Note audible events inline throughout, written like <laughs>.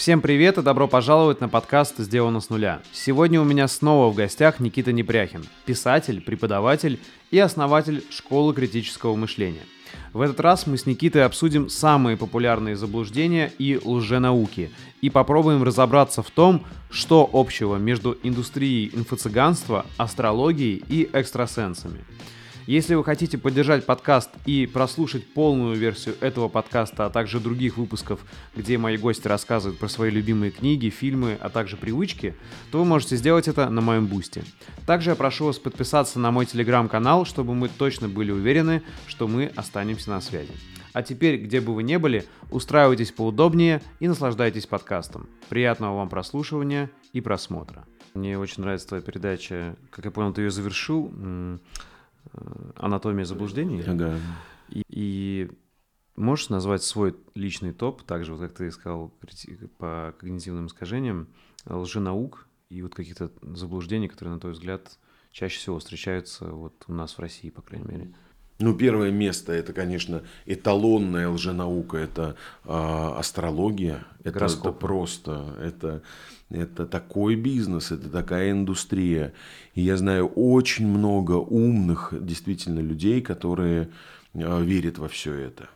Всем привет и добро пожаловать на подкаст «Сделано с нуля». Сегодня у меня снова в гостях Никита Непряхин, писатель, преподаватель и основатель школы критического мышления. В этот раз мы с Никитой обсудим самые популярные заблуждения и лженауки и попробуем разобраться в том, что общего между индустрией инфо-цыганства, астрологией и экстрасенсами – если вы хотите поддержать подкаст и прослушать полную версию этого подкаста, а также других выпусков, где мои гости рассказывают про свои любимые книги, фильмы, а также привычки, то вы можете сделать это на моем бусте. Также я прошу вас подписаться на мой телеграм-канал, чтобы мы точно были уверены, что мы останемся на связи. А теперь, где бы вы ни были, устраивайтесь поудобнее и наслаждайтесь подкастом. Приятного вам прослушивания и просмотра. Мне очень нравится твоя передача. Как я понял, ты ее завершил. Э, анатомия заблуждений. Ага. И, и можешь назвать свой личный топ, также, вот как ты сказал, по когнитивным искажениям, лженаук и вот каких-то заблуждений, которые, на твой взгляд, чаще всего встречаются вот у нас в России, по крайней мере? Ну, первое место это, конечно, эталонная лженаука, это э, астрология. Это, это просто, это, это такой бизнес, это такая индустрия. И я знаю очень много умных действительно людей, которые э, верят во все это.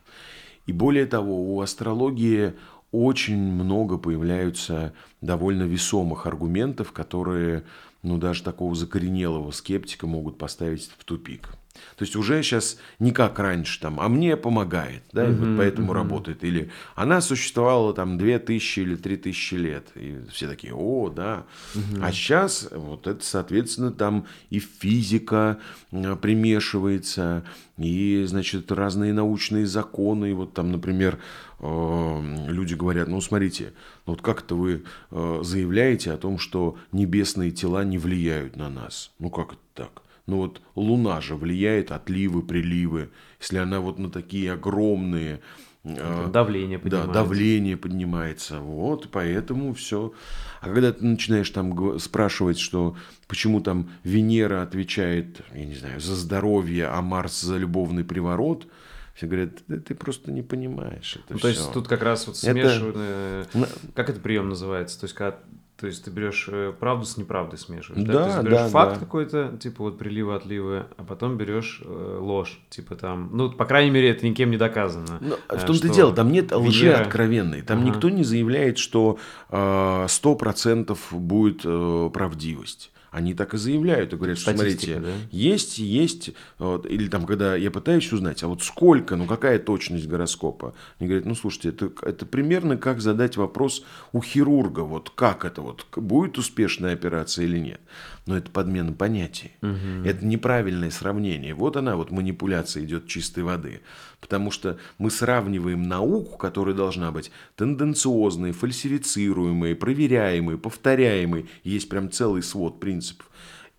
И более того, у астрологии очень много появляются довольно весомых аргументов, которые, ну, даже такого закоренелого скептика могут поставить в тупик. То есть уже сейчас не как раньше, там, а мне помогает, да, и вот поэтому uh-huh. работает. Или она существовала там 2000 или 3000 лет. И все такие, о, да. Uh-huh. А сейчас вот это, соответственно, там и физика примешивается, и, значит, разные научные законы. И вот там, например, э, люди говорят, ну, смотрите, ну вот как это вы э, заявляете о том, что небесные тела не влияют на нас? Ну, как это так? Ну вот Луна же влияет, отливы, приливы. Если она вот на такие огромные... А, давление поднимается. Да, давление поднимается. Вот, поэтому все. А когда ты начинаешь там спрашивать, что почему там Венера отвечает, я не знаю, за здоровье, а Марс за любовный приворот, все говорят, да ты просто не понимаешь это ну, То есть тут как раз вот смешивают, это... как это прием называется? То есть когда то есть ты берешь э, правду с неправдой смешиваешь, да? да? То есть берешь да, факт да. какой-то, типа вот приливы, отливы, а потом берешь э, ложь, типа там, ну, по крайней мере, это никем не доказано. Но, ну, в том-то и дело, там нет лжи Венера... откровенной, там ага. никто не заявляет, что э, сто процентов будет э, правдивость. Они так и заявляют и говорят, что смотрите, да? есть, есть, вот, или там, когда я пытаюсь узнать, а вот сколько, ну какая точность гороскопа? Они говорят, ну слушайте, это, это примерно как задать вопрос у хирурга, вот как это вот, будет успешная операция или нет но это подмена понятий. Угу. Это неправильное сравнение. Вот она, вот манипуляция идет чистой воды. Потому что мы сравниваем науку, которая должна быть тенденциозной, фальсифицируемой, проверяемой, повторяемой. Есть прям целый свод принципов.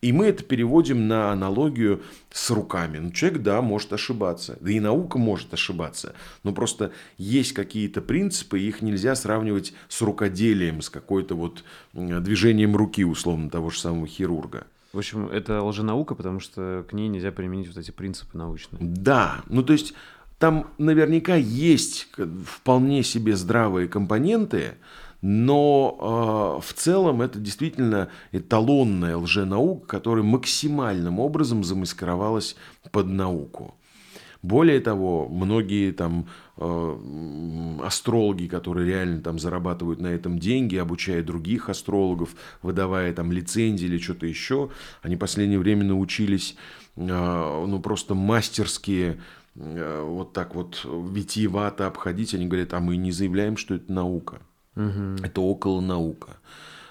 И мы это переводим на аналогию с руками. Ну, человек, да, может ошибаться. Да и наука может ошибаться. Но просто есть какие-то принципы, их нельзя сравнивать с рукоделием, с какой-то вот движением руки, условно, того же самого хирурга. В общем, это лженаука, потому что к ней нельзя применить вот эти принципы научные. Да, ну то есть там наверняка есть вполне себе здравые компоненты, но э, в целом это действительно эталонная лженаука, которая максимальным образом замаскировалась под науку. Более того, многие там э, астрологи, которые реально там зарабатывают на этом деньги, обучая других астрологов, выдавая там лицензии или что-то еще, они в последнее время научились э, ну просто мастерские вот так вот витиевато обходить. Они говорят, а мы не заявляем, что это наука. Угу. Это около наука.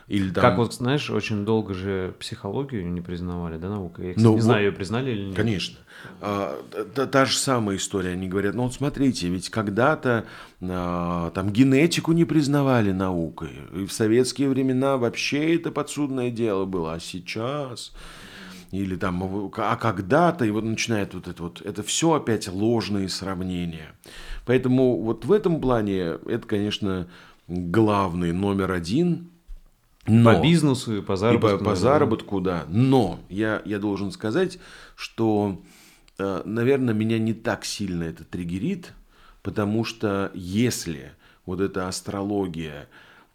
Или там... Как вот, знаешь, очень долго же психологию не признавали, да, наука? Я, кстати, ну, не вот, знаю, ее признали или нет. Конечно. А, та, та же самая история. Они говорят, ну вот смотрите, ведь когда-то а, там генетику не признавали наукой. И в советские времена вообще это подсудное дело было. А сейчас или там, а когда-то, и вот начинает вот это вот, это все опять ложные сравнения. Поэтому вот в этом плане это, конечно, главный номер один. Но, по бизнесу и по заработку. И по, по заработку, да. Но я, я должен сказать, что, э, наверное, меня не так сильно это триггерит, потому что если вот эта астрология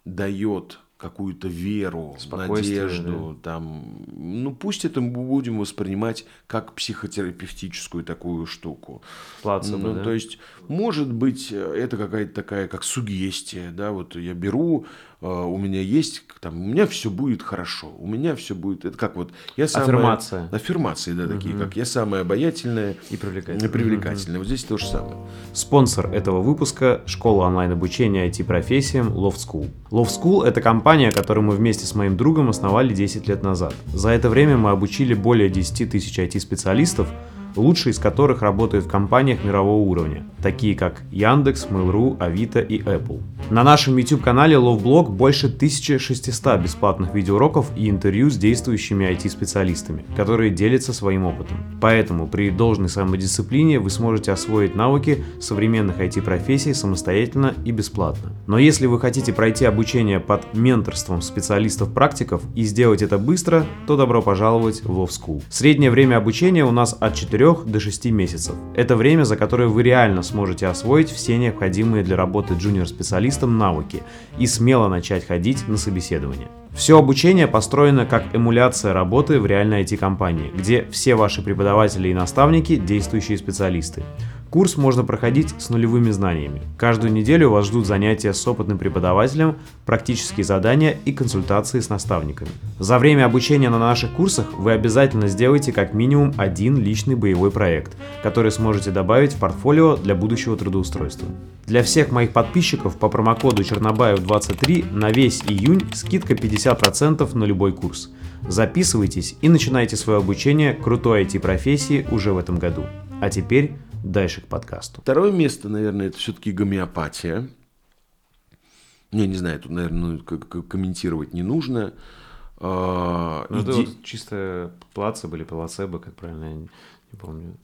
дает какую-то веру, надежду, да? там, ну пусть это мы будем воспринимать как психотерапевтическую такую штуку. Плацебо, ну, да? То есть, может быть, это какая-то такая, как сугестия, да, вот я беру у меня есть, там, у меня все будет хорошо, у меня все будет, это как вот, я самая... Аффирмация. Аффирмации, да, такие, угу. как я самая обаятельная и привлекательная. И привлекательная. Угу. Вот здесь то же самое. Спонсор этого выпуска – школа онлайн-обучения IT-профессиям Loft School. Loft School – это компания, которую мы вместе с моим другом основали 10 лет назад. За это время мы обучили более 10 тысяч IT-специалистов, лучшие из которых работают в компаниях мирового уровня, такие как Яндекс, Mail.ru, Авито и Apple. На нашем YouTube-канале LoveBlog больше 1600 бесплатных видеоуроков и интервью с действующими IT-специалистами, которые делятся своим опытом. Поэтому при должной самодисциплине вы сможете освоить навыки современных IT-профессий самостоятельно и бесплатно. Но если вы хотите пройти обучение под менторством специалистов-практиков и сделать это быстро, то добро пожаловать в Love School. Среднее время обучения у нас от 4 4 до 6 месяцев. Это время, за которое вы реально сможете освоить все необходимые для работы джуниор-специалистом навыки и смело начать ходить на собеседование. Все обучение построено как эмуляция работы в реальной IT-компании, где все ваши преподаватели и наставники – действующие специалисты. Курс можно проходить с нулевыми знаниями. Каждую неделю вас ждут занятия с опытным преподавателем, практические задания и консультации с наставниками. За время обучения на наших курсах вы обязательно сделаете как минимум один личный боевой проект, который сможете добавить в портфолио для будущего трудоустройства. Для всех моих подписчиков по промокоду Чернобаев23 на весь июнь скидка 50% на любой курс. Записывайтесь и начинайте свое обучение крутой IT-профессии уже в этом году. А теперь дальше к подкасту. Второе место, наверное, это все-таки гомеопатия. Не, не знаю, тут, наверное, ну, комментировать не нужно. А, ну, иди... это вот чисто плацебо или плацебо, как правильно, я не, не помню.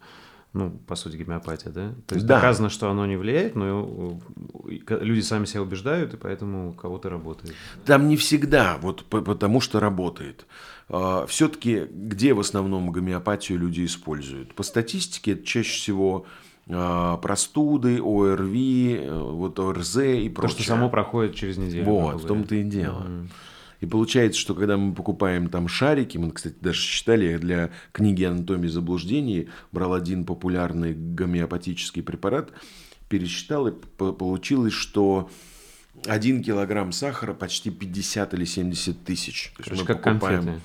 Ну, по сути, гомеопатия, да? То есть да. доказано, что оно не влияет, но люди сами себя убеждают, и поэтому у кого-то работает. Там не всегда, вот потому что работает. А, Все-таки где в основном гомеопатию люди используют? По статистике это чаще всего а, простуды, ОРВИ, э, вот ОРЗ и прочее. То, что само проходит через неделю. Вот, в том-то и дело. Mm-hmm. И получается, что когда мы покупаем там шарики, мы, кстати, даже считали, для книги «Анатомии заблуждений» брал один популярный гомеопатический препарат, пересчитал, и получилось, что один килограмм сахара почти 50 или 70 тысяч. То есть мы как покупаем... конфеты.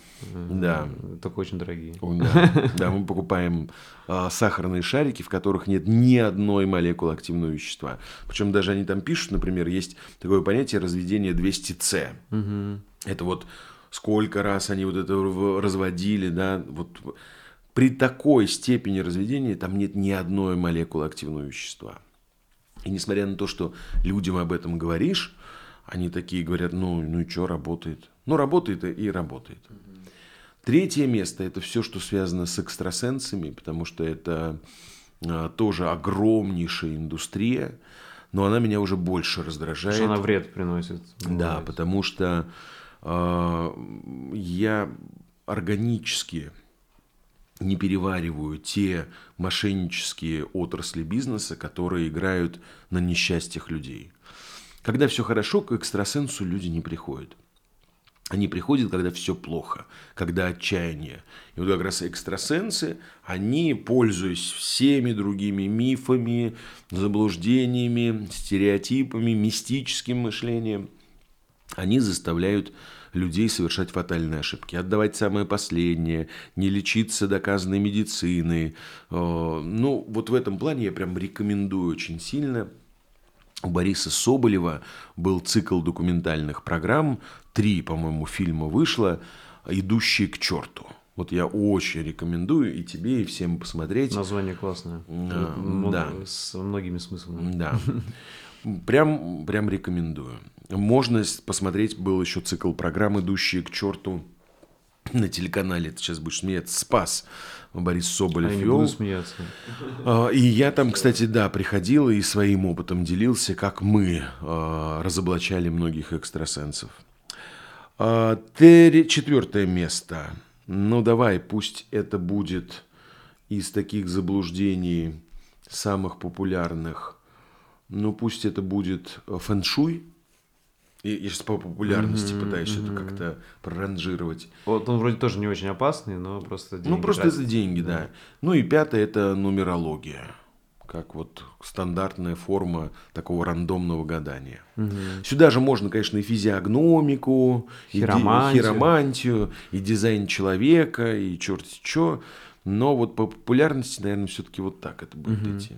Да. Только очень дорогие. Да, <laughs> да мы покупаем а, сахарные шарики, в которых нет ни одной молекулы активного вещества. Причем даже они там пишут, например, есть такое понятие разведения 200С. Угу. Это вот сколько раз они вот это разводили, да, вот при такой степени разведения там нет ни одной молекулы активного вещества. И несмотря на то, что людям об этом говоришь, они такие говорят, ну, ну и что, работает. Ну, работает и работает. Третье место – это все, что связано с экстрасенсами, потому что это а, тоже огромнейшая индустрия, но она меня уже больше раздражает. Что она вред приносит. Бывает. Да, потому что я органически не перевариваю те мошеннические отрасли бизнеса, которые играют на несчастьях людей. Когда все хорошо, к экстрасенсу люди не приходят. Они приходят, когда все плохо, когда отчаяние. И вот как раз экстрасенсы, они, пользуясь всеми другими мифами, заблуждениями, стереотипами, мистическим мышлением, они заставляют людей совершать фатальные ошибки, отдавать самое последнее, не лечиться доказанной медициной. Э, ну, вот в этом плане я прям рекомендую очень сильно. У Бориса Соболева был цикл документальных программ, три, по-моему, фильма вышло, «Идущие к черту». Вот я очень рекомендую и тебе, и всем посмотреть. Название классное. А, да. С многими смыслами. Да. <laughs> Прям, прям рекомендую. Можно посмотреть, был еще цикл программ, идущие к черту на телеканале, ты сейчас будешь смеяться, «Спас». Борис Соболев а я не буду смеяться. А, и я там, кстати, да, приходил и своим опытом делился, как мы а, разоблачали многих экстрасенсов. Четвертое место. Ну, давай, пусть это будет из таких заблуждений самых популярных. Ну, пусть это будет фэншуй. И я сейчас по популярности mm-hmm, пытаюсь mm-hmm. это как-то проранжировать. Вот он вроде тоже не очень опасный, но просто деньги. Ну, просто тратить. это деньги, да. Ну и пятое – это нумерология. Как вот стандартная форма такого рандомного гадания. Угу. Сюда же можно, конечно, и физиогномику, хиромантию. и хиромантию, и дизайн человека, и черт что. Но вот по популярности, наверное, все-таки вот так это будет угу. идти.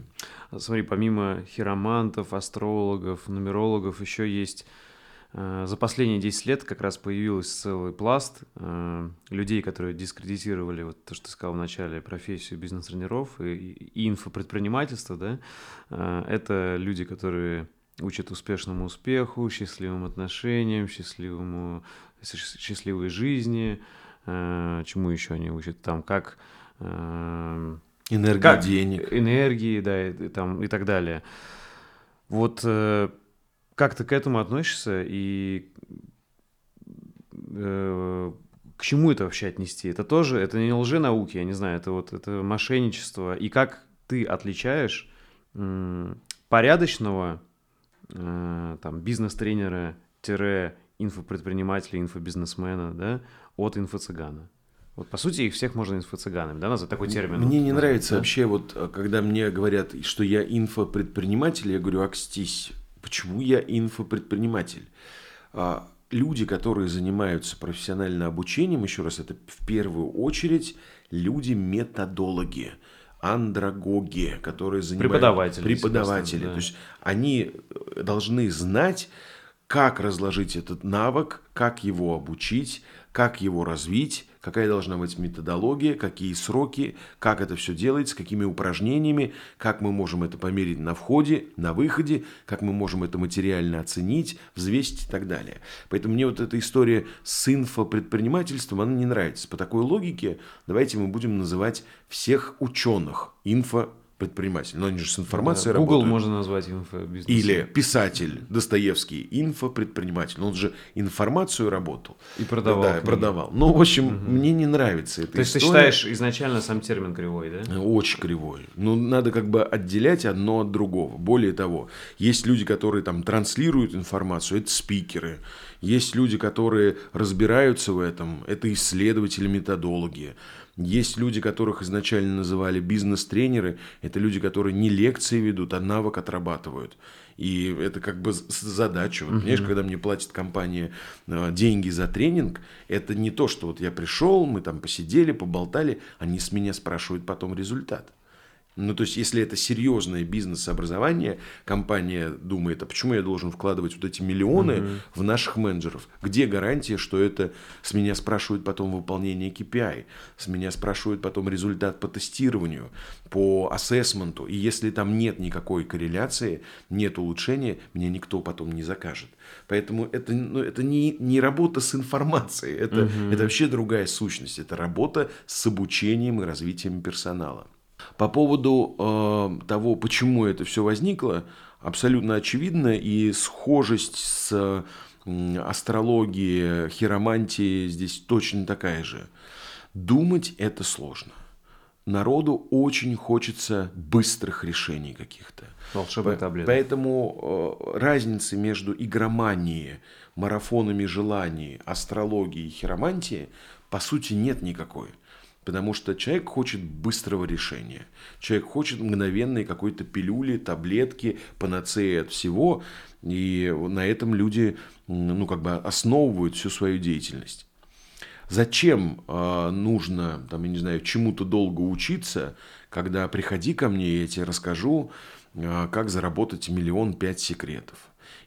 Смотри, помимо хиромантов, астрологов, нумерологов, еще есть Э, за последние 10 лет как раз появился целый пласт э, людей, которые дискредитировали, вот то, что ты сказал в начале, профессию бизнес-тренеров и, и инфопредпринимательство, да, э, это люди, которые учат успешному успеху, счастливым отношениям, счастливому, счастливой жизни, чему еще они учат, там, как... Энергия как, денег. Энергии, да, и, там, и так далее. Вот как ты к этому относишься и э, к чему это вообще отнести? Это тоже, это не лженауки, я не знаю, это вот это мошенничество. И как ты отличаешь э, порядочного э, там бизнес-тренера инфопредпринимателя, инфобизнесмена, да, от инфо-цыгана? Вот по сути их всех можно инфо-цыганами, да, назвать такой термин. Мне вот, не нравится да? вообще вот, когда мне говорят, что я инфопредприниматель, я говорю, акстись, Почему я инфопредприниматель? А, люди, которые занимаются профессиональным обучением, еще раз, это в первую очередь люди-методологи, андрогоги, которые занимаются... Преподаватели. Преподаватели. Да. То есть они должны знать, как разложить этот навык, как его обучить, как его развить, какая должна быть методология, какие сроки, как это все делается, какими упражнениями, как мы можем это померить на входе, на выходе, как мы можем это материально оценить, взвесить и так далее. Поэтому мне вот эта история с инфопредпринимательством, она не нравится. По такой логике давайте мы будем называть всех ученых инфо предприниматель, но они же с информацией да, Google работают. можно назвать инфобизнесом. Или писатель Достоевский, инфопредприниматель. Он же информацию работал. И продавал. Да, продавал. Ну, в общем, угу. мне не нравится эта То есть ты считаешь изначально сам термин кривой, да? Очень кривой. Ну, надо как бы отделять одно от другого. Более того, есть люди, которые там транслируют информацию, это спикеры. Есть люди, которые разбираются в этом, это исследователи методологии. Есть люди, которых изначально называли бизнес-тренеры. Это люди, которые не лекции ведут, а навык отрабатывают. И это как бы задача. Вот. Понимаешь, когда мне платит компания э, деньги за тренинг, это не то, что вот я пришел, мы там посидели, поболтали, они с меня спрашивают потом результат. Ну, то есть, если это серьезное бизнес-образование, компания думает, а почему я должен вкладывать вот эти миллионы угу. в наших менеджеров? Где гарантия, что это с меня спрашивают потом выполнение KPI, с меня спрашивают потом результат по тестированию, по ассессменту, и если там нет никакой корреляции, нет улучшения, мне никто потом не закажет. Поэтому это, ну, это не, не работа с информацией, это, угу. это вообще другая сущность, это работа с обучением и развитием персонала. По поводу э, того, почему это все возникло, абсолютно очевидно, и схожесть с э, астрологией, хиромантией здесь точно такая же. Думать это сложно. Народу очень хочется быстрых решений каких-то. Волшебной таблетки. Поэтому э, разницы между игроманией, марафонами желаний, астрологией и хиромантией по сути нет никакой. Потому что человек хочет быстрого решения. Человек хочет мгновенной какой-то пилюли, таблетки, панацеи от всего. И на этом люди ну, как бы основывают всю свою деятельность. Зачем э, нужно, там, я не знаю, чему-то долго учиться, когда приходи ко мне, я тебе расскажу, э, как заработать миллион пять секретов.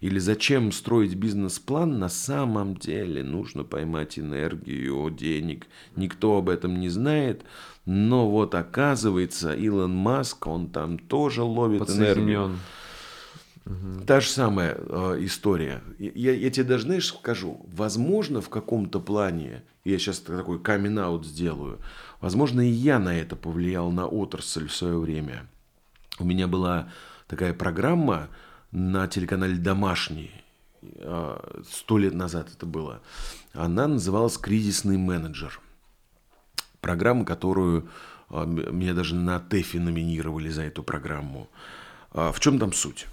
Или зачем строить бизнес-план, на самом деле нужно поймать энергию, денег. Никто об этом не знает. Но вот оказывается, Илон Маск, он там тоже ловит энергию. Угу. Та же самая э, история. Я, я тебе даже, знаешь, скажу, возможно, в каком-то плане, я сейчас такой камин сделаю, возможно, и я на это повлиял на отрасль в свое время. У меня была такая программа, на телеканале «Домашний», а, сто лет назад это было, она называлась «Кризисный менеджер». Программа, которую а, меня даже на ТЭФе номинировали за эту программу. А, в чем там суть?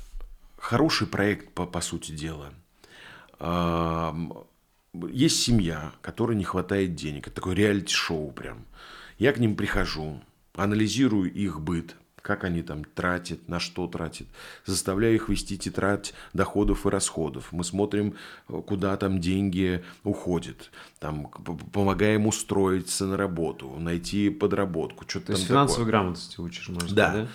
Хороший проект, по, по сути дела. есть семья, которой не хватает денег. Это такое реалити-шоу прям. Я к ним прихожу, анализирую их быт, как они там тратят, на что тратят, заставляю их вести тетрадь доходов и расходов. Мы смотрим, куда там деньги уходят, там, помогаем устроиться на работу, найти подработку, что-то То есть финансовой грамотности учишь, можно да. да?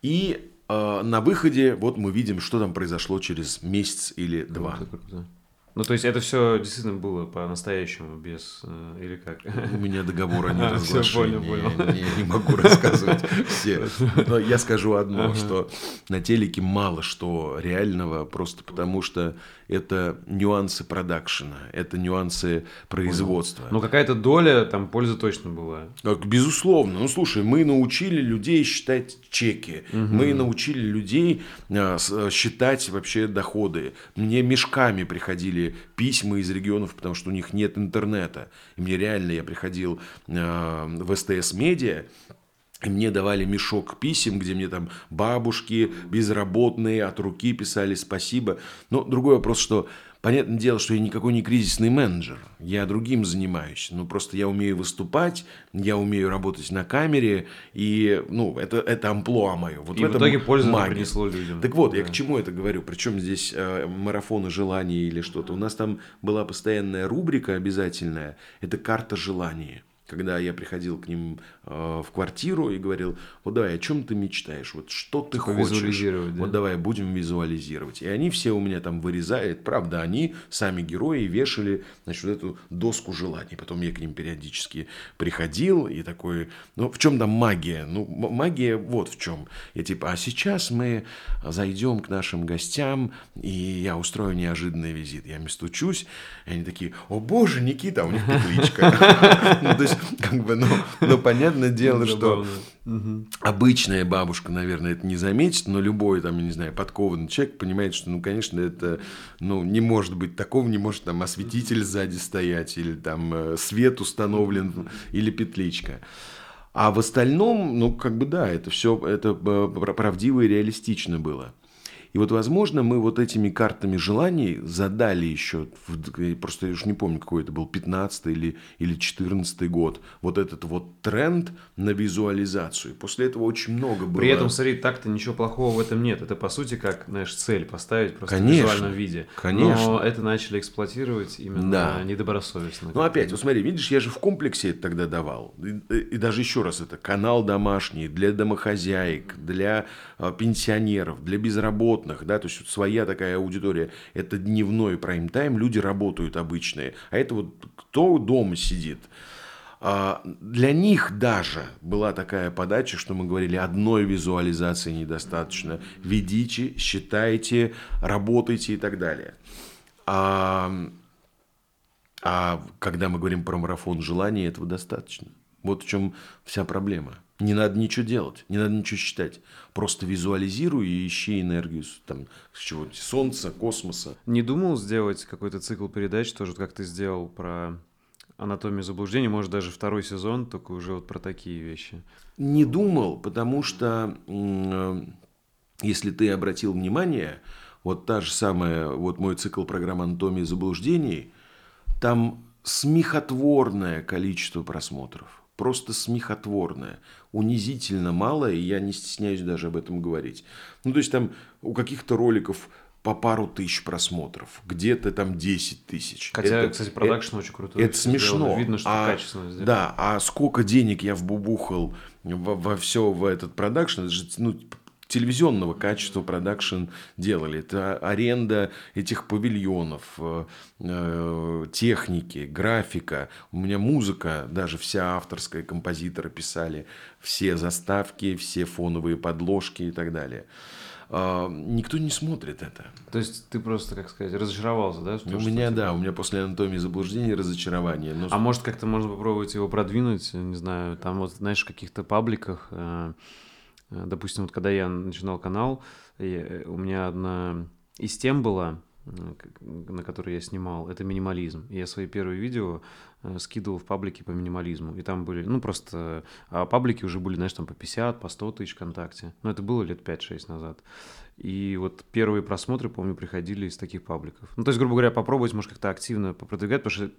И э, на выходе вот мы видим, что там произошло через месяц или два. Вот, ну, то есть это все действительно было по-настоящему, без... Э, или как? У меня договора <laughs> не разглашения. Я не могу рассказывать все. Но я скажу одно, что на телеке мало что реального, просто потому что это нюансы продакшена, это нюансы производства. Но какая-то доля там пользы точно была. Безусловно. Ну, слушай, мы научили людей считать чеки, мы научили людей а, считать вообще доходы. Мне мешками приходили письма из регионов, потому что у них нет интернета. И мне реально, я приходил э, в СТС Медиа, и мне давали мешок писем, где мне там бабушки безработные от руки писали спасибо. Но другой вопрос, что Понятное дело, что я никакой не кризисный менеджер, я другим занимаюсь. Ну, просто я умею выступать, я умею работать на камере, и, ну, это, это амплуа мое. Вот и в, в итоге пользу принесло людям. Так вот, да. я к чему это говорю? Причем здесь э, марафоны желаний или что-то. У нас там была постоянная рубрика обязательная, это карта желаний когда я приходил к ним э, в квартиру и говорил, вот давай, о чем ты мечтаешь, вот что ты типа хочешь, да? вот давай будем визуализировать. И они все у меня там вырезают, правда, они сами герои вешали, значит, вот эту доску желаний. Потом я к ним периодически приходил и такой, ну в чем там магия? Ну магия вот в чем. Я типа, а сейчас мы зайдем к нашим гостям и я устрою неожиданный визит. Я им стучусь, и они такие, о боже, Никита, у них <laughs> петличка. <laughs> Ну, то есть <laughs> как бы, ну, ну понятное дело, что обычная бабушка, наверное, это не заметит, но любой, там, я не знаю, подкованный человек понимает, что, ну, конечно, это, ну, не может быть такого, не может там осветитель сзади стоять, или там э, свет установлен, или петличка. А в остальном, ну, как бы да, это все это э, правдиво и реалистично было. И вот, возможно, мы вот этими картами желаний задали еще, просто я уж не помню, какой это был, 15 или, или 14 год, вот этот вот тренд на визуализацию. После этого очень много было. При этом, смотри, так-то ничего плохого в этом нет. Это, по сути, как, знаешь, цель поставить просто конечно, в визуальном виде. Конечно. Но это начали эксплуатировать именно да. недобросовестно. Ну, опять, вот смотри, видишь, я же в комплексе это тогда давал. И, и даже еще раз, это канал домашний для домохозяек, для а, пенсионеров, для безработных безработных, да, то есть своя такая аудитория, это дневной прайм-тайм, люди работают обычные, а это вот кто дома сидит. А, для них даже была такая подача, что мы говорили, одной визуализации недостаточно. Ведите, считайте, работайте и так далее. А, а когда мы говорим про марафон желаний, этого достаточно. Вот в чем вся проблема. Не надо ничего делать, не надо ничего считать. Просто визуализируй и ищи энергию там, с чего-нибудь, солнца, космоса. Не думал сделать какой-то цикл передач, тоже как ты сделал про анатомию заблуждений, может даже второй сезон, только уже вот про такие вещи? Не думал, потому что э, если ты обратил внимание, вот та же самая, вот мой цикл программ анатомии заблуждений, там смехотворное количество просмотров просто смехотворное, унизительно мало, и я не стесняюсь даже об этом говорить. Ну, то есть там у каких-то роликов по пару тысяч просмотров, где-то там 10 тысяч. Хотя, это, кстати, продакшн очень крутой. Это смешно. Сделано. Видно, что а, качественно сделано. Да, а сколько денег я вбубухал во, во все в этот продакшн, это же ну, телевизионного качества продакшн делали. Это аренда этих павильонов, э, э, техники, графика. У меня музыка, даже вся авторская, композиторы писали все заставки, все фоновые подложки и так далее. А, никто не смотрит это. То есть ты просто, как сказать, разочаровался, да? у меня, да, у меня после анатомии заблуждения разочарование. Но... А может как-то можно попробовать его продвинуть, не знаю, там вот, знаешь, в каких-то пабликах Э, допустим, вот когда я начинал канал, э, у меня одна из тем была, на которой я снимал, это минимализм. Я свои первые видео э, скидывал в паблики по минимализму. И там были, ну, просто... А паблики уже были, знаешь, там по 50, по 100 тысяч ВКонтакте. Но это было лет 5-6 назад. И вот первые просмотры, помню, приходили из таких пабликов. Ну, то есть, грубо говоря, попробовать, может, как-то активно попродвигать, потому что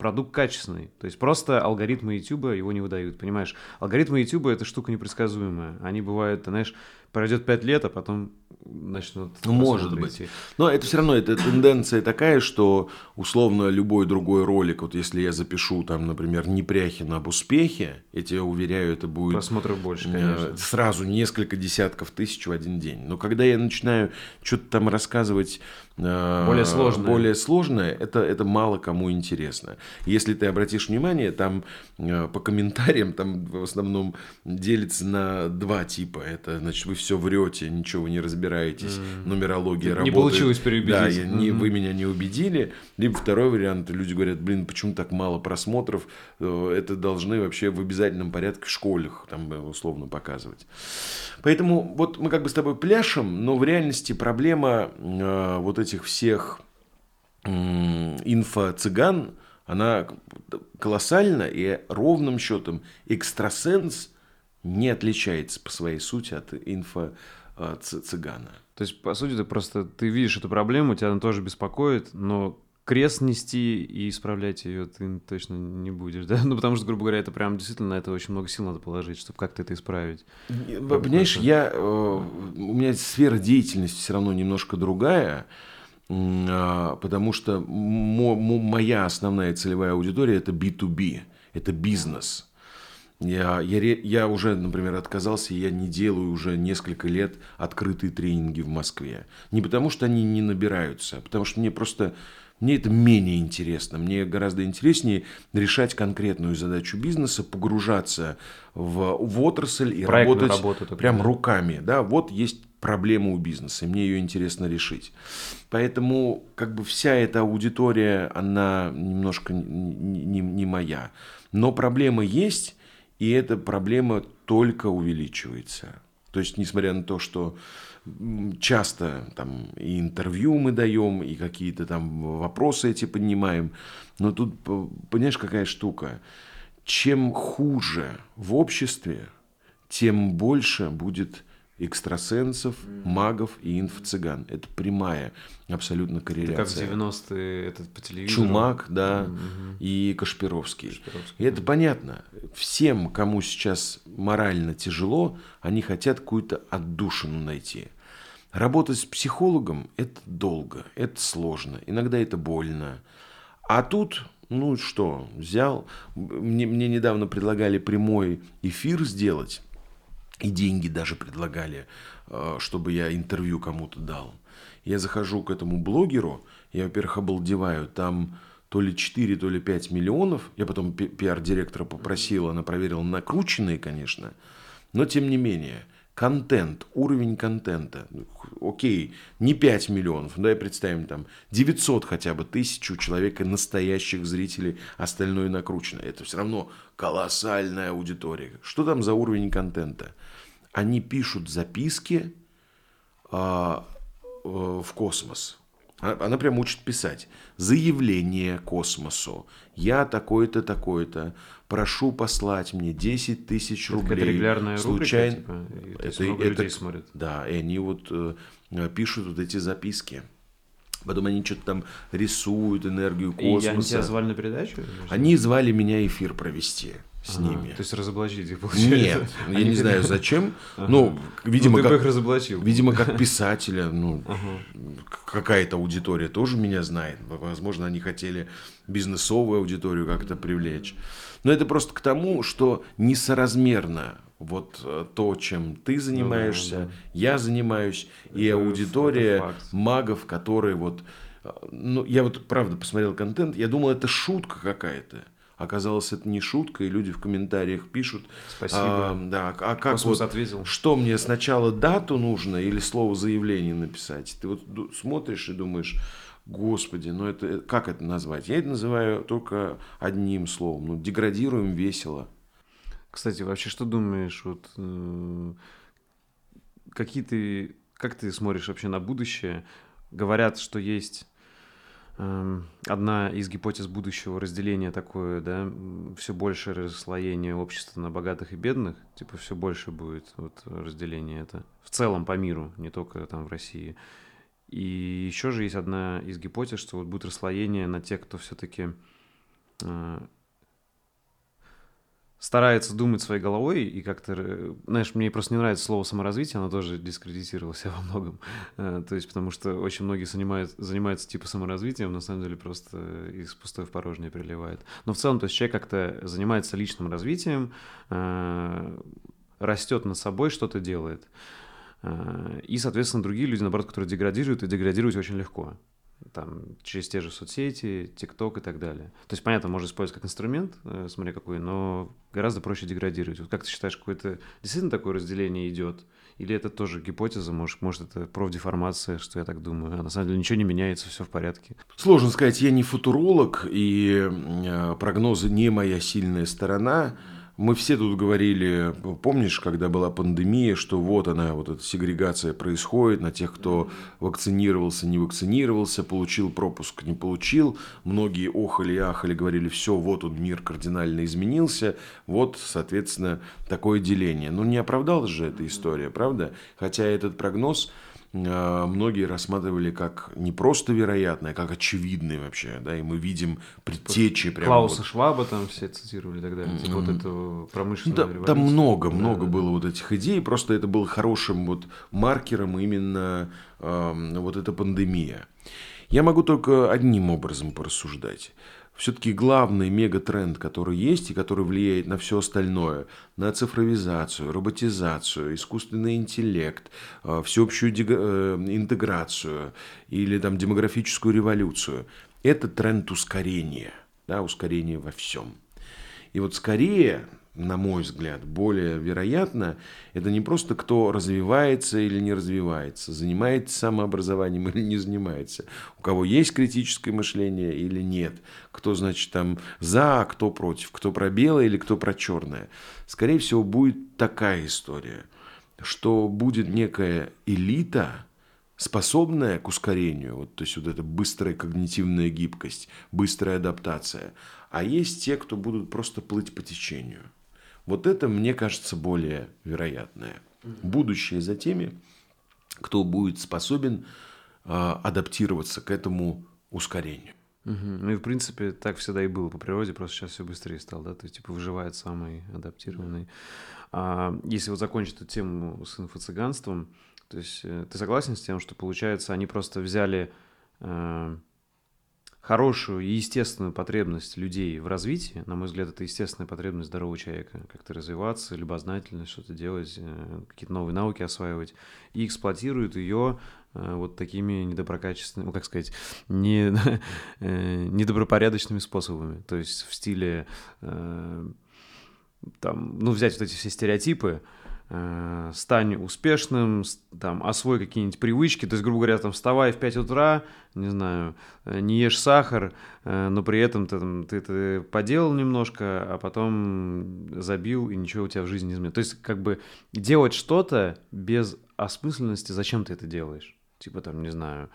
продукт качественный. То есть просто алгоритмы YouTube его не выдают, понимаешь? Алгоритмы YouTube — это штука непредсказуемая. Они бывают, знаешь, пройдет пять лет, а потом начнут... Ну, может быть. Но это все равно, это тенденция такая, что условно любой другой ролик, вот если я запишу там, например, Непряхин об успехе, я тебя уверяю, это будет... Просмотров больше, э, конечно. Сразу несколько десятков тысяч в один день. Но когда я начинаю что-то там рассказывать э, более сложное. Более сложное, это, это мало кому интересно. Если ты обратишь внимание, там э, по комментариям там в основном делится на два типа. Это, значит, вы все врете, ничего вы не разбираетесь, mm. нумерология не работает. Не получилось переубедить. Да, я, не, вы меня не убедили. Либо второй вариант, люди говорят, блин, почему так мало просмотров, э, это должны вообще в обязательном порядке в школах там условно показывать. Поэтому вот мы как бы с тобой пляшем, но в реальности проблема э, вот этих всех э, инфо-цыган, она колоссальна, и ровным счетом экстрасенс – не отличается по своей сути от инфо-цыгана. То есть, по сути, ты просто ты видишь эту проблему, тебя она тоже беспокоит, но крест нести и исправлять ее ты точно не будешь, <laughs> да? Ну, потому что, грубо говоря, это прям действительно на это очень много сил надо положить, чтобы как-то это исправить. Понимаешь, я, э, у меня сфера деятельности все равно немножко другая, э, потому что моя основная целевая аудитория – это B2B, это бизнес – я, я, я уже, например, отказался, я не делаю уже несколько лет открытые тренинги в Москве. Не потому, что они не набираются, а потому что мне просто мне это менее интересно. Мне гораздо интереснее решать конкретную задачу бизнеса, погружаться в, в отрасль и Проектную работать работу, прям руками. Да, вот есть проблема у бизнеса, и мне ее интересно решить. Поэтому как бы вся эта аудитория, она немножко не, не, не моя. Но проблема есть, и эта проблема только увеличивается. То есть, несмотря на то, что часто там и интервью мы даем, и какие-то там вопросы эти поднимаем, но тут, понимаешь, какая штука? Чем хуже в обществе, тем больше будет экстрасенсов, магов и инфо-цыган. Это прямая абсолютно корреляция. Это как в 90-е этот по телевизору. Чумак, да, угу. и Кашпировский. Кашпировский. И это понятно. Всем, кому сейчас морально тяжело, они хотят какую-то отдушину найти. Работать с психологом – это долго, это сложно, иногда это больно. А тут, ну что, взял, мне, мне недавно предлагали прямой эфир сделать, и деньги даже предлагали, э, чтобы я интервью кому-то дал. Я захожу к этому блогеру, я, во-первых, обалдеваю, там то ли 4, то ли 5 миллионов. Я потом пиар-директора попросил, она проверила, накрученные, конечно, но тем не менее – контент, уровень контента, окей, не 5 миллионов, ну, давай представим там 900 хотя бы тысяч у человека настоящих зрителей, остальное накручено. Это все равно колоссальная аудитория. Что там за уровень контента? Они пишут записки а, э, в космос. Она прям учит писать. Заявление космосу. Я такой-то, такой-то. Прошу послать мне 10 тысяч рублей. Это регулярная Случайно... рубрика, типа? это, это, людей смотрят. Да, и они вот э, пишут вот эти записки. Потом они что-то там рисуют энергию космоса. И они тебя звали на передачу? Они звали меня эфир провести с ага, ними. То есть разоблачить их, <laughs> получается? Нет, я не знаю зачем. <laughs> Ага. Ну, видимо, ну, как, их разоблачил. видимо, как писателя, ну, <laughs> ага. какая-то аудитория тоже меня знает. Возможно, они хотели бизнесовую аудиторию как-то привлечь. Но это просто к тому, что несоразмерно вот э, то, чем ты занимаешься, ну, да, да. я занимаюсь, это, и аудитория магов, которые вот... Э, ну, я вот, правда, посмотрел контент, я думал, это шутка какая-то. Оказалось, это не шутка, и люди в комментариях пишут. Спасибо. А, да, а как Космос вот, ответил. что мне сначала дату нужно или слово заявление написать? Ты вот смотришь и думаешь, господи, ну это как это назвать? Я это называю только одним словом. Ну, деградируем весело. Кстати, вообще, что думаешь, вот э, какие ты, как ты смотришь вообще на будущее? Говорят, что есть эм, одна из гипотез будущего разделения такое, да, все больше расслоение общества на богатых и бедных, типа все больше будет вот разделение это в целом по миру, не только там в России. И еще же есть одна из гипотез, что вот будет расслоение на тех, кто все-таки э, старается думать своей головой и как-то, знаешь, мне просто не нравится слово саморазвитие, оно тоже дискредитировало себя <laughs> во многом. Э, то есть потому что очень многие занимают, занимаются типа саморазвитием, на самом деле просто из пустой в порожнее переливает. Но в целом, то есть человек как-то занимается личным развитием, э, растет над собой, что-то делает. Э, и, соответственно, другие люди, наоборот, которые деградируют, и деградировать очень легко. Там, через те же соцсети, ТикТок и так далее. То есть, понятно, можно использовать как инструмент, э, смотри какой, но гораздо проще деградировать. Вот как ты считаешь, какое-то действительно такое разделение идет? Или это тоже гипотеза, может, может это профдеформация, что я так думаю, а на самом деле ничего не меняется, все в порядке? Сложно сказать, я не футуролог, и э, прогнозы не моя сильная сторона. Мы все тут говорили, помнишь, когда была пандемия, что вот она, вот эта сегрегация происходит на тех, кто вакцинировался, не вакцинировался, получил пропуск, не получил. Многие охали и ахали, говорили, все, вот он мир кардинально изменился, вот, соответственно, такое деление. Но не оправдалась же эта история, правда? Хотя этот прогноз многие рассматривали как не просто вероятное, а как очевидное вообще, да, и мы видим предтечи прямо. Клауса вот. Шваба там все цитировали и так далее, mm-hmm. вот этого промышленного да, Там много, много да, было да. вот этих идей, просто это был хорошим вот маркером именно э, вот эта пандемия. Я могу только одним образом порассуждать все-таки главный мегатренд, который есть и который влияет на все остальное, на цифровизацию, роботизацию, искусственный интеллект, э, всеобщую э, интеграцию или там демографическую революцию, это тренд ускорения, да, ускорения во всем. И вот скорее на мой взгляд, более вероятно, это не просто кто развивается или не развивается, занимается самообразованием <laughs> или не занимается, у кого есть критическое мышление или нет, кто, значит, там за, кто против, кто про белое или кто про черное. Скорее всего, будет такая история, что будет некая элита, способная к ускорению, вот, то есть вот эта быстрая когнитивная гибкость, быстрая адаптация, а есть те, кто будут просто плыть по течению – вот это, мне кажется, более вероятное. Будущее за теми, кто будет способен э, адаптироваться к этому ускорению. Угу. Ну и в принципе так всегда и было по природе, просто сейчас все быстрее стало, да, то есть типа выживает самый адаптированный. А, если вот закончить эту тему с инфо-цыганством, то есть э, ты согласен с тем, что получается они просто взяли э, хорошую и естественную потребность людей в развитии, на мой взгляд, это естественная потребность здорового человека, как-то развиваться, любознательность, что-то делать, э, какие-то новые науки осваивать, и эксплуатируют ее э, вот такими недоброкачественными, ну, как сказать, не, <laughs> э, недобропорядочными способами. То есть в стиле, там, ну, взять вот эти все стереотипы, стань успешным, там, освой какие-нибудь привычки, то есть, грубо говоря, там, вставай в 5 утра, не знаю, э, не ешь сахар, э, но при этом ты, там, ты, ты поделал немножко, а потом забил, и ничего у тебя в жизни не изменилось. То есть, как бы, делать что-то без осмысленности, зачем ты это делаешь? Типа, там, не знаю,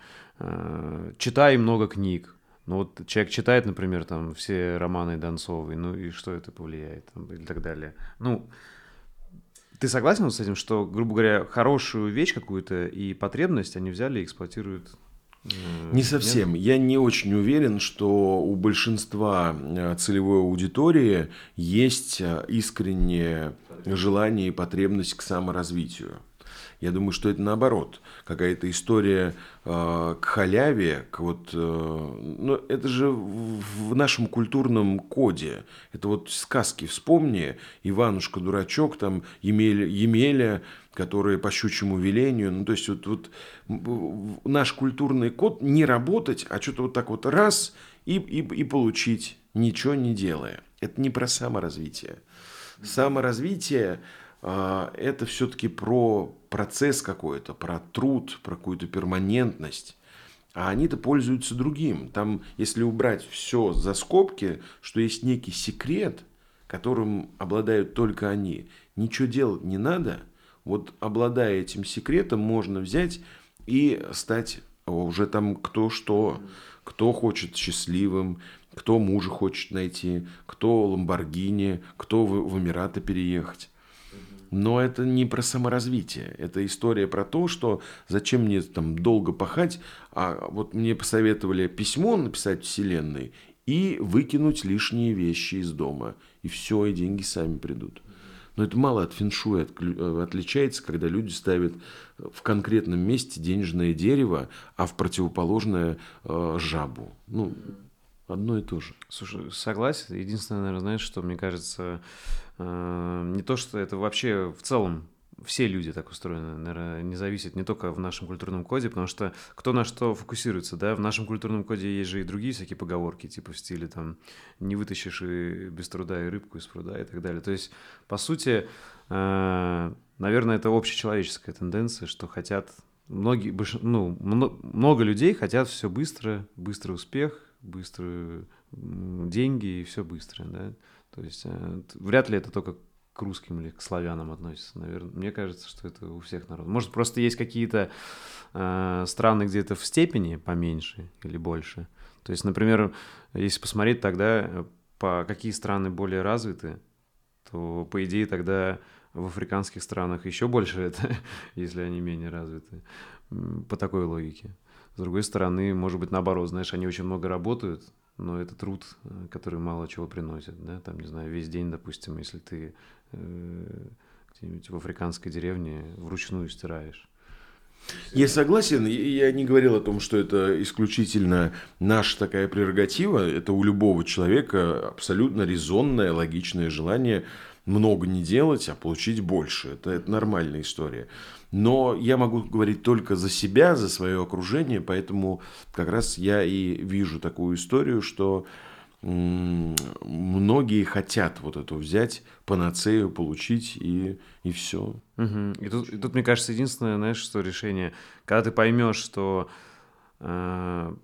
читай много книг, ну вот человек читает, например, там все романы Донцовой, ну и что это повлияет, там, и так далее. Ну, ты согласен с этим, что, грубо говоря, хорошую вещь какую-то и потребность они взяли и эксплуатируют? Э, не совсем. Нет? Я не очень уверен, что у большинства э, целевой аудитории есть э, искреннее желание и потребность к саморазвитию. Я думаю, что это наоборот. Какая-то история э, к халяве, к вот... Э, ну, это же в, в нашем культурном коде. Это вот сказки. Вспомни, Иванушка, дурачок, там, Емеля, Емеля которые по щучьему велению. Ну, то есть, вот, вот наш культурный код не работать, а что-то вот так вот раз и, и, и получить, ничего не делая. Это не про саморазвитие. Саморазвитие а, это все-таки про процесс какой-то, про труд, про какую-то перманентность. А они-то пользуются другим. Там, если убрать все за скобки, что есть некий секрет, которым обладают только они, ничего делать не надо. Вот обладая этим секретом, можно взять и стать уже там кто что, кто хочет счастливым, кто мужа хочет найти, кто Ламборгини, кто в, в Эмираты переехать. Но это не про саморазвитие. Это история про то, что зачем мне там долго пахать, а вот мне посоветовали письмо написать Вселенной и выкинуть лишние вещи из дома. И все, и деньги сами придут. Но это мало от феншуя э, отличается, когда люди ставят в конкретном месте денежное дерево, а в противоположное э, жабу. Ну, одно и то же. Слушай, согласен. Единственное, наверное, знаешь, что мне кажется, э, не то, что это вообще в целом все люди так устроены, наверное, не зависит не только в нашем культурном коде, потому что кто на что фокусируется, да, в нашем культурном коде есть же и другие всякие поговорки, типа в стиле там не вытащишь и без труда и рыбку из пруда и так далее. То есть, по сути, э, наверное, это общечеловеческая тенденция, что хотят многие, ну, много людей хотят все быстро, быстрый успех, быстрые деньги и все быстро, да. То есть э, вряд ли это только к русским или к славянам относится, наверное. Мне кажется, что это у всех народов. Может, просто есть какие-то э, страны где-то в степени поменьше или больше. То есть, например, если посмотреть тогда, э, по какие страны более развиты, то, по идее, тогда в африканских странах еще больше <laughs> это, если они менее развиты, по такой логике. С другой стороны, может быть, наоборот, знаешь, они очень много работают, но это труд, э, который мало чего приносит, да, там, не знаю, весь день, допустим, если ты э, где-нибудь в африканской деревне вручную стираешь. Я согласен, я не говорил о том, что это исключительно наша такая прерогатива, это у любого человека абсолютно резонное, логичное желание много не делать, а получить больше. Это, это нормальная история. Но я могу говорить только за себя, за свое окружение, поэтому как раз я и вижу такую историю, что многие хотят вот эту взять, панацею получить и, и все. Угу. И, тут, и тут, мне кажется, единственное, знаешь, что решение, когда ты поймешь, что э,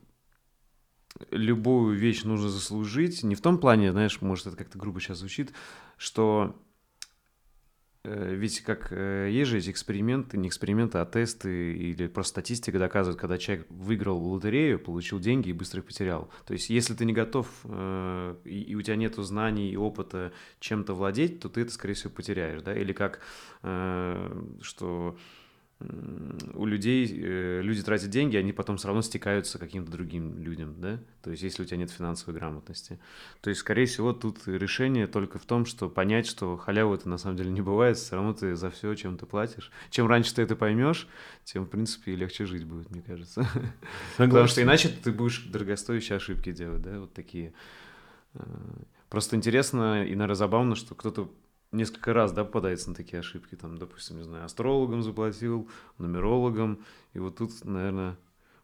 любую вещь нужно заслужить, не в том плане, знаешь, может, это как-то грубо сейчас звучит, что э, ведь как э, есть же эти эксперименты, не эксперименты, а тесты или просто статистика доказывает, когда человек выиграл лотерею, получил деньги и быстро их потерял. То есть, если ты не готов э, и у тебя нет знаний и опыта чем-то владеть, то ты это, скорее всего, потеряешь, да? Или как, что у людей, э, люди тратят деньги, они потом все равно стекаются каким-то другим людям, да? То есть, если у тебя нет финансовой грамотности. То есть, скорее всего, тут решение только в том, что понять, что халяву это на самом деле не бывает, все равно ты за все, чем ты платишь. Чем раньше ты это поймешь, тем, в принципе, легче жить будет, мне кажется. <laughs> Согласен. Потому что иначе ты будешь дорогостоящие ошибки делать, да, вот такие. Э, просто интересно и, наверное, забавно, что кто-то несколько раз, да, попадается на такие ошибки, там, допустим, не знаю, астрологам заплатил, нумерологам, и вот тут, наверное,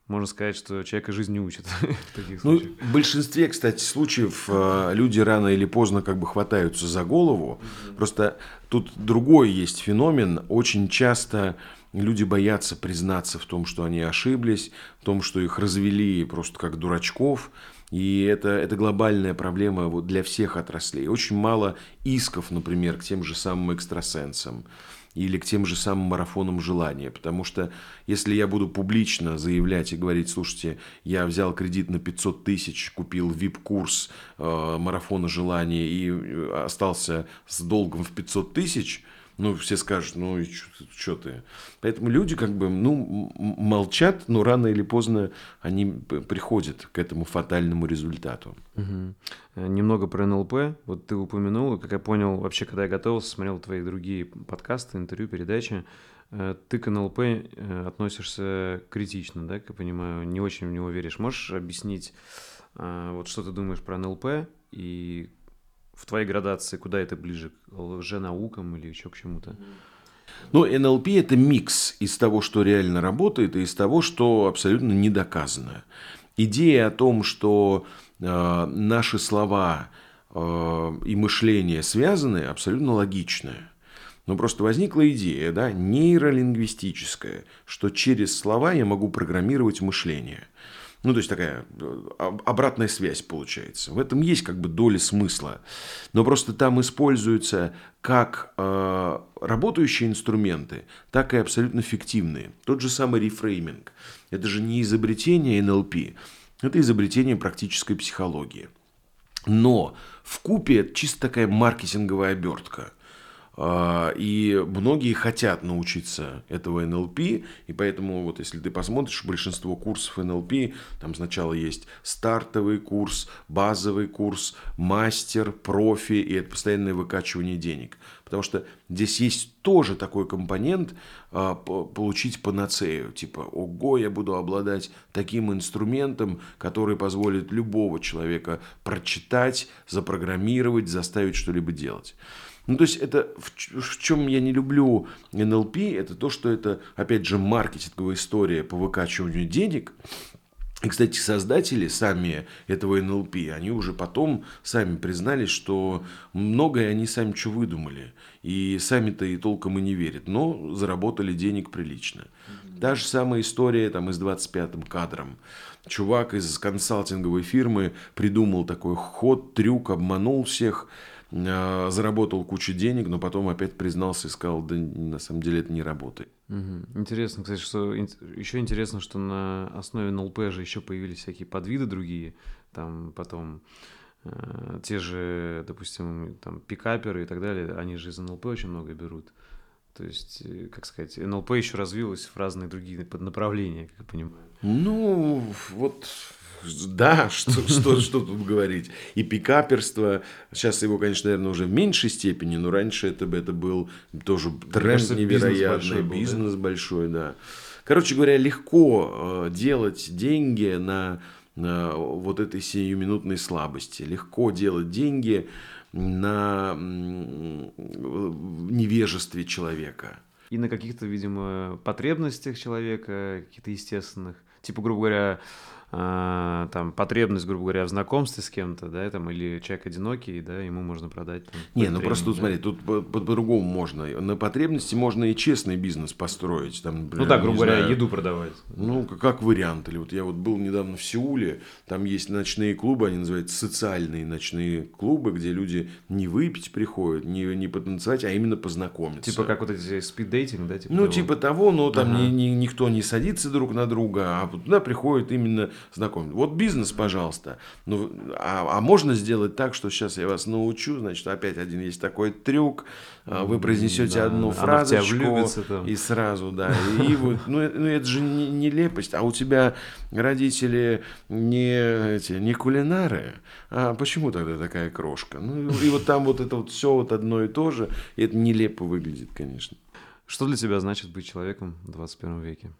можно сказать, что человека жизнь не учит <laughs> в таких ну, В большинстве, кстати, случаев э, люди рано или поздно как бы хватаются за голову. Mm-hmm. Просто тут другой есть феномен. Очень часто люди боятся признаться в том, что они ошиблись, в том, что их развели просто как дурачков. И это, это глобальная проблема вот для всех отраслей. Очень мало исков, например, к тем же самым экстрасенсам или к тем же самым марафонам желания. Потому что если я буду публично заявлять и говорить, слушайте, я взял кредит на 500 тысяч, купил VIP-курс э, марафона желания и э, остался с долгом в 500 тысяч – ну, все скажут, ну, что ты. Поэтому люди как бы, ну, молчат, но рано или поздно они приходят к этому фатальному результату. Угу. Немного про НЛП. Вот ты упомянул, как я понял, вообще, когда я готовился, смотрел твои другие подкасты, интервью, передачи, э, ты к НЛП э, относишься критично, да, как я понимаю, не очень в него веришь. Можешь объяснить, вот что ты думаешь про НЛП и в твоей градации, куда это ближе? К лженаукам или еще к чему-то? Ну, НЛП – это микс из того, что реально работает, и из того, что абсолютно не доказано. Идея о том, что э, наши слова э, и мышление связаны, абсолютно логичная. Но просто возникла идея, да, нейролингвистическая, что через слова я могу программировать мышление – ну, то есть такая э, обратная связь получается. В этом есть как бы доля смысла. Но просто там используются как э, работающие инструменты, так и абсолютно фиктивные. Тот же самый рефрейминг. Это же не изобретение НЛП. Это изобретение практической психологии. Но в купе чисто такая маркетинговая обертка – и многие хотят научиться этого НЛП, и поэтому вот если ты посмотришь большинство курсов НЛП, там сначала есть стартовый курс, базовый курс, мастер, профи, и это постоянное выкачивание денег. Потому что здесь есть тоже такой компонент а, получить панацею. Типа, ого, я буду обладать таким инструментом, который позволит любого человека прочитать, запрограммировать, заставить что-либо делать. Ну, то есть это в, в чем я не люблю НЛП, это то, что это, опять же, маркетинговая история по выкачиванию денег. И, кстати, создатели сами этого НЛП, они уже потом сами признались, что многое они сами что выдумали. И сами-то и толком и не верят, но заработали денег прилично. Та же самая история там и с 25-м кадром. Чувак из консалтинговой фирмы придумал такой ход, трюк, обманул всех – заработал кучу денег, но потом опять признался и сказал, да на самом деле это не работает. Угу. Интересно, кстати, что еще интересно, что на основе НЛП же еще появились всякие подвиды другие, там потом э, те же, допустим, там пикаперы и так далее, они же из НЛП очень много берут. То есть, э, как сказать, НЛП еще развилось в разные другие направления, как я понимаю. Ну, вот да, что, что, что тут говорить. И пикаперство, сейчас его, конечно, наверное, уже в меньшей степени, но раньше это, это был тоже тренд кажется, невероятный, бизнес большой, бизнес был, да? большой, да. Короче говоря, легко э, делать деньги на, на вот этой сиюминутной слабости. Легко делать деньги на невежестве человека. И на каких-то, видимо, потребностях человека, каких-то естественных. Типа, грубо говоря, а, там потребность, грубо говоря, в знакомстве с кем-то, да, там, или человек одинокий, да, ему можно продать. Там, не, ну просто тут, да? смотри, тут по-другому по можно. На потребности можно и честный бизнес построить. Там, например, ну да, грубо говоря, знаю, еду продавать. Ну, как, как вариант. Или вот я вот был недавно в Сеуле, там есть ночные клубы, они называются социальные ночные клубы, где люди не выпить приходят, не, не потанцевать, а именно познакомиться. Типа как вот эти спиддейтинг, да? Типа ну, того? типа того, но там ага. ни, ни, никто не садится друг на друга, а туда приходят именно знакомить. Вот бизнес, пожалуйста. Ну, а, а можно сделать так, что сейчас я вас научу, значит, опять один есть такой трюк, а, вы произнесете да, одну фразочку и сразу, да, <laughs> и вот, ну, ну это же не, нелепость, а у тебя родители не эти, не кулинары, а почему тогда такая крошка? Ну и вот там вот это вот все вот одно и то же, и это нелепо выглядит, конечно. Что для тебя значит быть человеком в 21 веке?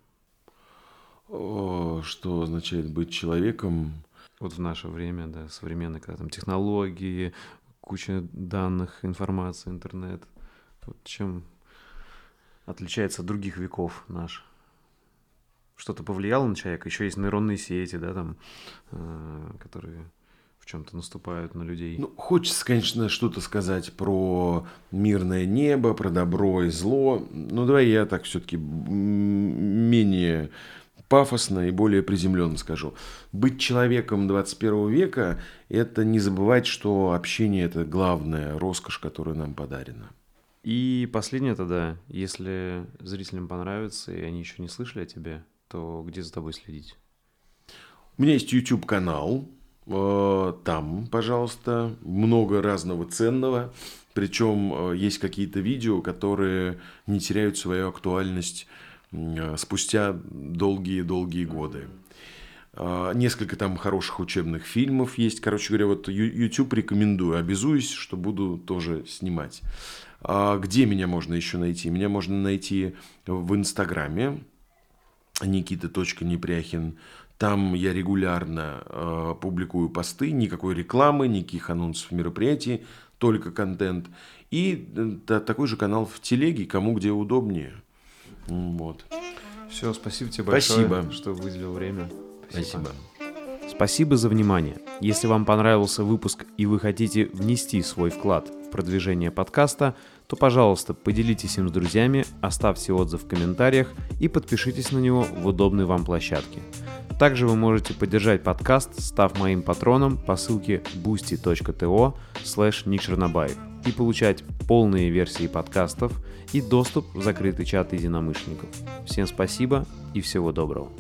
Что означает быть человеком. Вот в наше время, да, современные, когда там технологии, куча данных, информации, интернет. Вот чем отличается от других веков наш? Что-то повлияло на человека? Еще есть нейронные сети, да, там, э, которые в чем-то наступают на людей. Ну, хочется, конечно, что-то сказать про мирное небо, про добро и зло. Ну, давай я так все-таки менее пафосно и более приземленно скажу. Быть человеком 21 века – это не забывать, что общение – это главная роскошь, которая нам подарена. И последнее тогда, если зрителям понравится, и они еще не слышали о тебе, то где за тобой следить? У меня есть YouTube-канал, э, там, пожалуйста, много разного ценного. Причем э, есть какие-то видео, которые не теряют свою актуальность спустя долгие-долгие годы. А, несколько там хороших учебных фильмов есть. Короче говоря, вот YouTube рекомендую. Обязуюсь, что буду тоже снимать. А где меня можно еще найти? Меня можно найти в Инстаграме никита.непряхин. Там я регулярно э, публикую посты, никакой рекламы, никаких анонсов мероприятий, только контент. И э, такой же канал в телеге, кому где удобнее. Вот. Все, спасибо тебе большое, спасибо. что выделил время. Спасибо. спасибо. Спасибо за внимание. Если вам понравился выпуск и вы хотите внести свой вклад в продвижение подкаста, то, пожалуйста, поделитесь им с друзьями, оставьте отзыв в комментариях и подпишитесь на него в удобной вам площадке. Также вы можете поддержать подкаст, став моим патроном по ссылке boosty.to slash и получать полные версии подкастов и доступ в закрытый чат единомышленников. Всем спасибо и всего доброго.